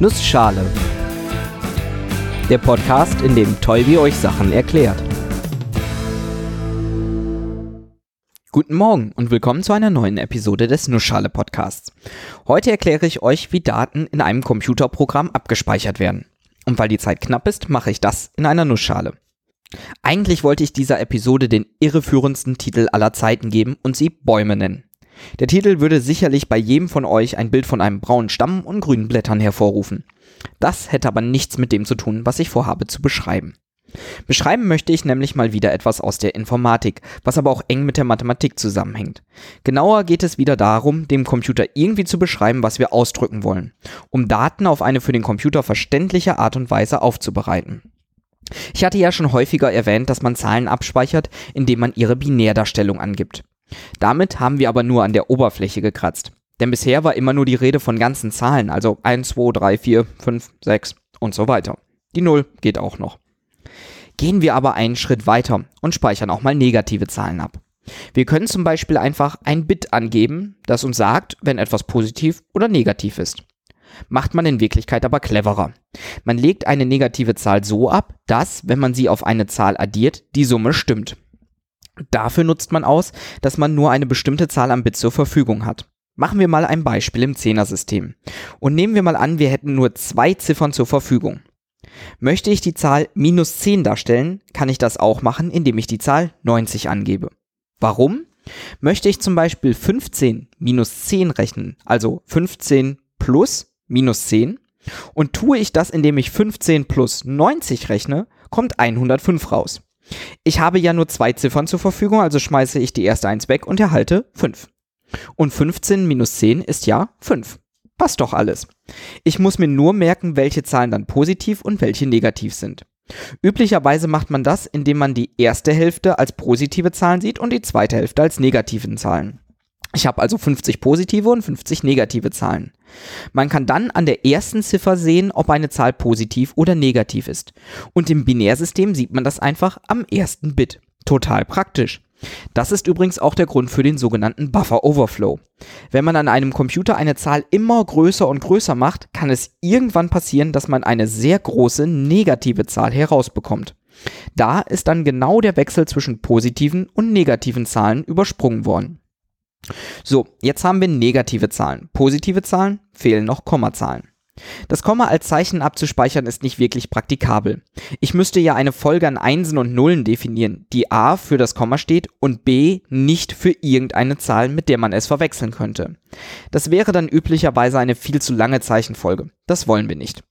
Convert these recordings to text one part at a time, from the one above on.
Nussschale. Der Podcast, in dem Tolbi euch Sachen erklärt. Guten Morgen und willkommen zu einer neuen Episode des Nussschale Podcasts. Heute erkläre ich euch, wie Daten in einem Computerprogramm abgespeichert werden. Und weil die Zeit knapp ist, mache ich das in einer Nussschale. Eigentlich wollte ich dieser Episode den irreführendsten Titel aller Zeiten geben und sie Bäume nennen. Der Titel würde sicherlich bei jedem von euch ein Bild von einem braunen Stamm und grünen Blättern hervorrufen. Das hätte aber nichts mit dem zu tun, was ich vorhabe zu beschreiben. Beschreiben möchte ich nämlich mal wieder etwas aus der Informatik, was aber auch eng mit der Mathematik zusammenhängt. Genauer geht es wieder darum, dem Computer irgendwie zu beschreiben, was wir ausdrücken wollen, um Daten auf eine für den Computer verständliche Art und Weise aufzubereiten. Ich hatte ja schon häufiger erwähnt, dass man Zahlen abspeichert, indem man ihre Binärdarstellung angibt. Damit haben wir aber nur an der Oberfläche gekratzt. Denn bisher war immer nur die Rede von ganzen Zahlen, also 1, 2, 3, 4, 5, 6 und so weiter. Die 0 geht auch noch. Gehen wir aber einen Schritt weiter und speichern auch mal negative Zahlen ab. Wir können zum Beispiel einfach ein Bit angeben, das uns sagt, wenn etwas positiv oder negativ ist. Macht man in Wirklichkeit aber cleverer. Man legt eine negative Zahl so ab, dass, wenn man sie auf eine Zahl addiert, die Summe stimmt. Dafür nutzt man aus, dass man nur eine bestimmte Zahl am Bit zur Verfügung hat. Machen wir mal ein Beispiel im Zehnersystem. Und nehmen wir mal an, wir hätten nur zwei Ziffern zur Verfügung. Möchte ich die Zahl minus 10 darstellen, kann ich das auch machen, indem ich die Zahl 90 angebe. Warum? Möchte ich zum Beispiel 15 minus 10 rechnen, also 15 plus minus 10, und tue ich das, indem ich 15 plus 90 rechne, kommt 105 raus. Ich habe ja nur zwei Ziffern zur Verfügung, also schmeiße ich die erste 1 weg und erhalte 5. Und 15 minus 10 ist ja 5. Passt doch alles. Ich muss mir nur merken, welche Zahlen dann positiv und welche negativ sind. Üblicherweise macht man das, indem man die erste Hälfte als positive Zahlen sieht und die zweite Hälfte als negativen Zahlen. Ich habe also 50 positive und 50 negative Zahlen. Man kann dann an der ersten Ziffer sehen, ob eine Zahl positiv oder negativ ist. Und im Binärsystem sieht man das einfach am ersten Bit. Total praktisch. Das ist übrigens auch der Grund für den sogenannten Buffer Overflow. Wenn man an einem Computer eine Zahl immer größer und größer macht, kann es irgendwann passieren, dass man eine sehr große negative Zahl herausbekommt. Da ist dann genau der Wechsel zwischen positiven und negativen Zahlen übersprungen worden. So, jetzt haben wir negative Zahlen. Positive Zahlen fehlen noch Kommazahlen. Das Komma als Zeichen abzuspeichern ist nicht wirklich praktikabel. Ich müsste ja eine Folge an Einsen und Nullen definieren, die A für das Komma steht und B nicht für irgendeine Zahl, mit der man es verwechseln könnte. Das wäre dann üblicherweise eine viel zu lange Zeichenfolge. Das wollen wir nicht.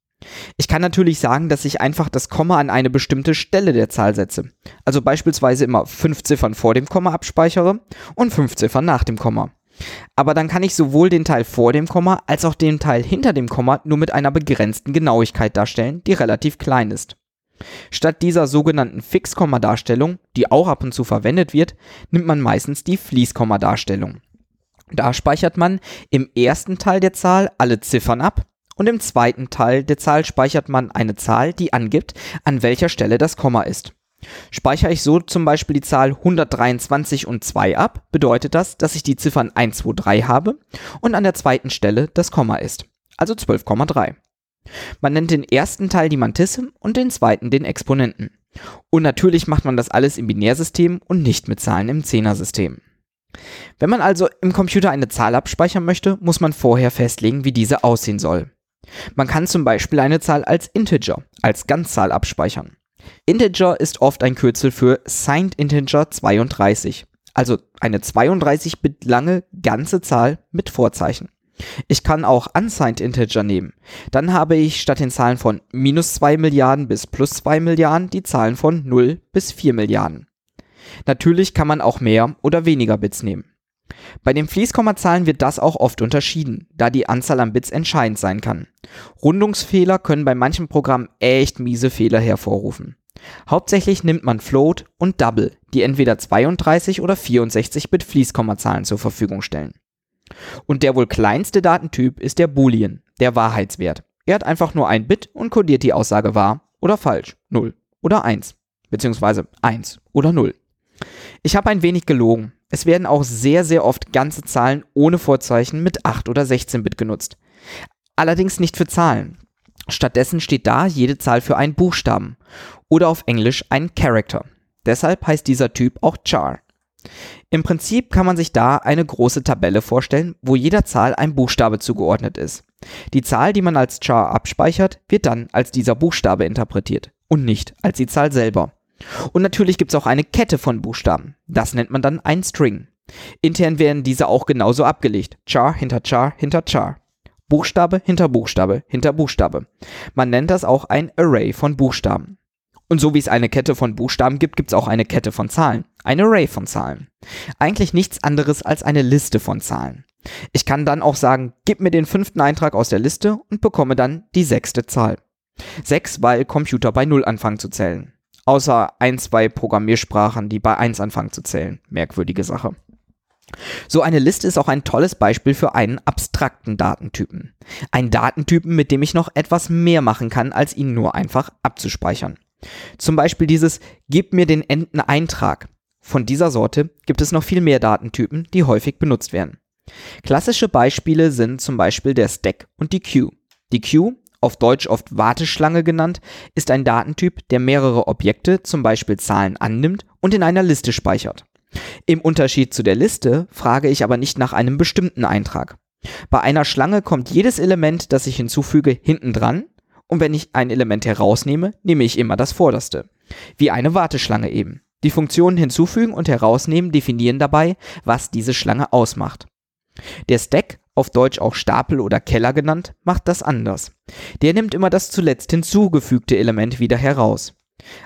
Ich kann natürlich sagen, dass ich einfach das Komma an eine bestimmte Stelle der Zahl setze. Also beispielsweise immer fünf Ziffern vor dem Komma abspeichere und fünf Ziffern nach dem Komma. Aber dann kann ich sowohl den Teil vor dem Komma als auch den Teil hinter dem Komma nur mit einer begrenzten Genauigkeit darstellen, die relativ klein ist. Statt dieser sogenannten Fixkomma-Darstellung, die auch ab und zu verwendet wird, nimmt man meistens die Fließkomma-Darstellung. Da speichert man im ersten Teil der Zahl alle Ziffern ab und im zweiten Teil der Zahl speichert man eine Zahl, die angibt, an welcher Stelle das Komma ist. Speichere ich so zum Beispiel die Zahl 123 und 2 ab, bedeutet das, dass ich die Ziffern 1, 2, 3 habe und an der zweiten Stelle das Komma ist, also 12,3. Man nennt den ersten Teil die Mantisse und den zweiten den Exponenten. Und natürlich macht man das alles im Binärsystem und nicht mit Zahlen im Zehnersystem. Wenn man also im Computer eine Zahl abspeichern möchte, muss man vorher festlegen, wie diese aussehen soll. Man kann zum Beispiel eine Zahl als Integer, als Ganzzahl abspeichern. Integer ist oft ein Kürzel für Signed Integer 32, also eine 32-Bit lange ganze Zahl mit Vorzeichen. Ich kann auch Unsigned Integer nehmen. Dann habe ich statt den Zahlen von minus 2 Milliarden bis plus 2 Milliarden die Zahlen von 0 bis 4 Milliarden. Natürlich kann man auch mehr oder weniger Bits nehmen. Bei den Fließkommazahlen wird das auch oft unterschieden, da die Anzahl an Bits entscheidend sein kann. Rundungsfehler können bei manchen Programmen echt miese Fehler hervorrufen. Hauptsächlich nimmt man Float und Double, die entweder 32 oder 64 Bit Fließkommazahlen zur Verfügung stellen. Und der wohl kleinste Datentyp ist der Boolean, der Wahrheitswert. Er hat einfach nur ein Bit und kodiert die Aussage wahr oder falsch, 0 oder 1, beziehungsweise 1 oder 0. Ich habe ein wenig gelogen. Es werden auch sehr, sehr oft ganze Zahlen ohne Vorzeichen mit 8 oder 16 Bit genutzt. Allerdings nicht für Zahlen. Stattdessen steht da jede Zahl für einen Buchstaben oder auf Englisch ein Character. Deshalb heißt dieser Typ auch Char. Im Prinzip kann man sich da eine große Tabelle vorstellen, wo jeder Zahl ein Buchstabe zugeordnet ist. Die Zahl, die man als Char abspeichert, wird dann als dieser Buchstabe interpretiert und nicht als die Zahl selber. Und natürlich gibt es auch eine Kette von Buchstaben. Das nennt man dann ein String. Intern werden diese auch genauso abgelegt. Char hinter Char hinter Char. Buchstabe hinter Buchstabe hinter Buchstabe. Man nennt das auch ein Array von Buchstaben. Und so wie es eine Kette von Buchstaben gibt, gibt es auch eine Kette von Zahlen. Ein Array von Zahlen. Eigentlich nichts anderes als eine Liste von Zahlen. Ich kann dann auch sagen, gib mir den fünften Eintrag aus der Liste und bekomme dann die sechste Zahl. Sechs, weil Computer bei Null anfangen zu zählen. Außer ein, zwei Programmiersprachen, die bei eins anfangen zu zählen. Merkwürdige Sache. So eine Liste ist auch ein tolles Beispiel für einen abstrakten Datentypen. Ein Datentypen, mit dem ich noch etwas mehr machen kann, als ihn nur einfach abzuspeichern. Zum Beispiel dieses Gib mir den Enteneintrag. Von dieser Sorte gibt es noch viel mehr Datentypen, die häufig benutzt werden. Klassische Beispiele sind zum Beispiel der Stack und die Queue. Die Queue, auf Deutsch oft Warteschlange genannt, ist ein Datentyp, der mehrere Objekte, zum Beispiel Zahlen, annimmt und in einer Liste speichert. Im Unterschied zu der Liste frage ich aber nicht nach einem bestimmten Eintrag. Bei einer Schlange kommt jedes Element, das ich hinzufüge, hinten dran und wenn ich ein Element herausnehme, nehme ich immer das vorderste. Wie eine Warteschlange eben. Die Funktionen hinzufügen und herausnehmen definieren dabei, was diese Schlange ausmacht. Der Stack, auf Deutsch auch Stapel oder Keller genannt, macht das anders. Der nimmt immer das zuletzt hinzugefügte Element wieder heraus.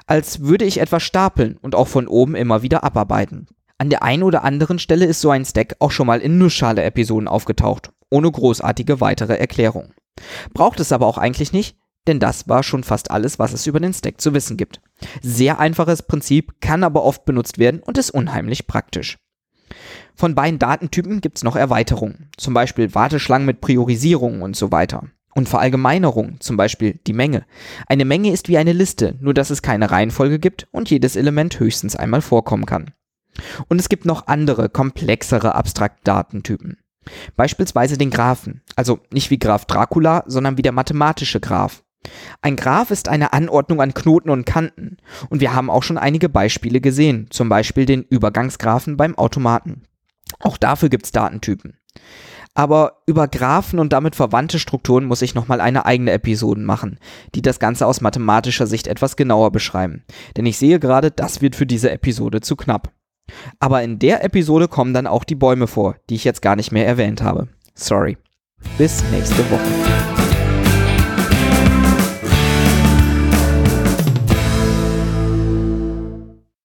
Als würde ich etwas stapeln und auch von oben immer wieder abarbeiten. An der einen oder anderen Stelle ist so ein Stack auch schon mal in Nussschale-Episoden aufgetaucht, ohne großartige weitere Erklärung. Braucht es aber auch eigentlich nicht, denn das war schon fast alles, was es über den Stack zu wissen gibt. Sehr einfaches Prinzip, kann aber oft benutzt werden und ist unheimlich praktisch. Von beiden Datentypen gibt es noch Erweiterungen, zum Beispiel Warteschlangen mit Priorisierung und so weiter. Und Verallgemeinerung, zum Beispiel die Menge. Eine Menge ist wie eine Liste, nur dass es keine Reihenfolge gibt und jedes Element höchstens einmal vorkommen kann. Und es gibt noch andere, komplexere Abstrakt-Datentypen. Beispielsweise den Graphen, also nicht wie Graph Dracula, sondern wie der mathematische Graph. Ein Graph ist eine Anordnung an Knoten und Kanten und wir haben auch schon einige Beispiele gesehen, zum Beispiel den Übergangsgraphen beim Automaten. Auch dafür gibt es Datentypen. Aber über Graphen und damit verwandte Strukturen muss ich nochmal eine eigene Episode machen, die das Ganze aus mathematischer Sicht etwas genauer beschreiben. Denn ich sehe gerade, das wird für diese Episode zu knapp. Aber in der Episode kommen dann auch die Bäume vor, die ich jetzt gar nicht mehr erwähnt habe. Sorry. Bis nächste Woche.